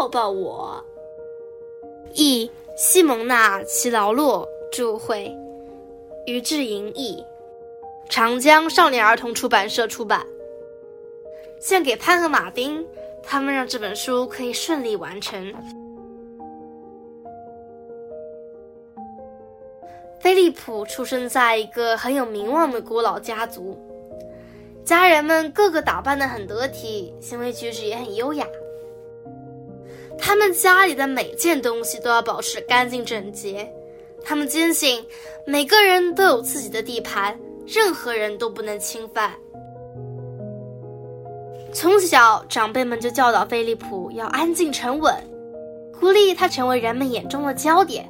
抱抱我。译：西蒙娜·齐劳洛，著会，于志莹译，长江少年儿童出版社出版。献给潘和马丁，他们让这本书可以顺利完成。菲利普出生在一个很有名望的古老家族，家人们个个打扮得很得体，行为举止也很优雅。他们家里的每件东西都要保持干净整洁，他们坚信每个人都有自己的地盘，任何人都不能侵犯。从小，长辈们就教导菲利普要安静沉稳，鼓励他成为人们眼中的焦点。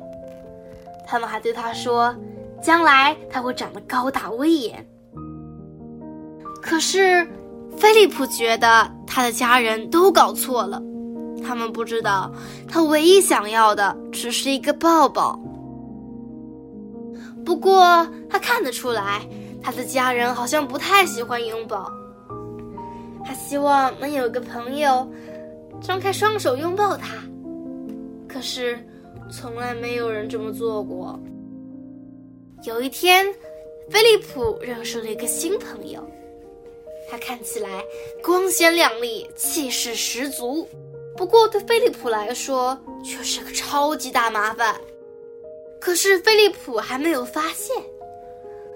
他们还对他说，将来他会长得高大威严。可是，菲利普觉得他的家人都搞错了，他们不知道他唯一想要的只是一个抱抱。不过，他看得出来，他的家人好像不太喜欢拥抱。他希望能有个朋友，张开双手拥抱他。可是。从来没有人这么做过。有一天，菲利普认识了一个新朋友，他看起来光鲜亮丽，气势十足。不过，对菲利普来说却是个超级大麻烦。可是，菲利普还没有发现，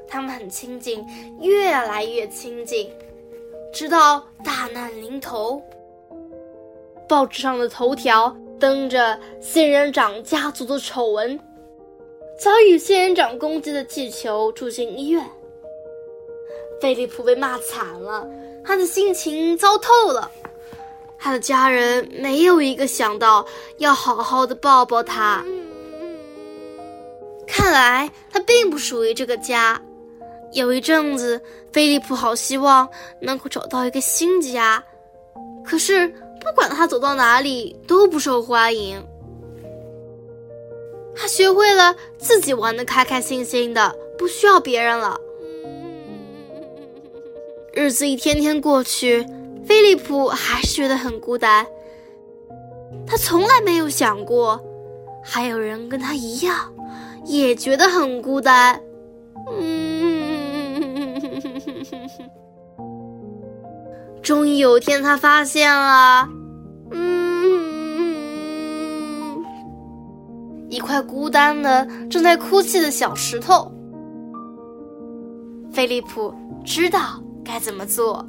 他们很亲近，越来越亲近，直到大难临头。报纸上的头条。登着仙人掌家族的丑闻，遭遇仙人掌攻击的气球住进医院。菲利普被骂惨了，他的心情糟透了。他的家人没有一个想到要好好的抱抱他。看来他并不属于这个家。有一阵子，菲利普好希望能够找到一个新家，可是。不管他走到哪里都不受欢迎。他学会了自己玩的开开心心的，不需要别人了。日子一天天过去，菲利普还是觉得很孤单。他从来没有想过，还有人跟他一样，也觉得很孤单。嗯。终于有一天，他发现了，嗯，一块孤单的、正在哭泣的小石头。菲利普知道该怎么做。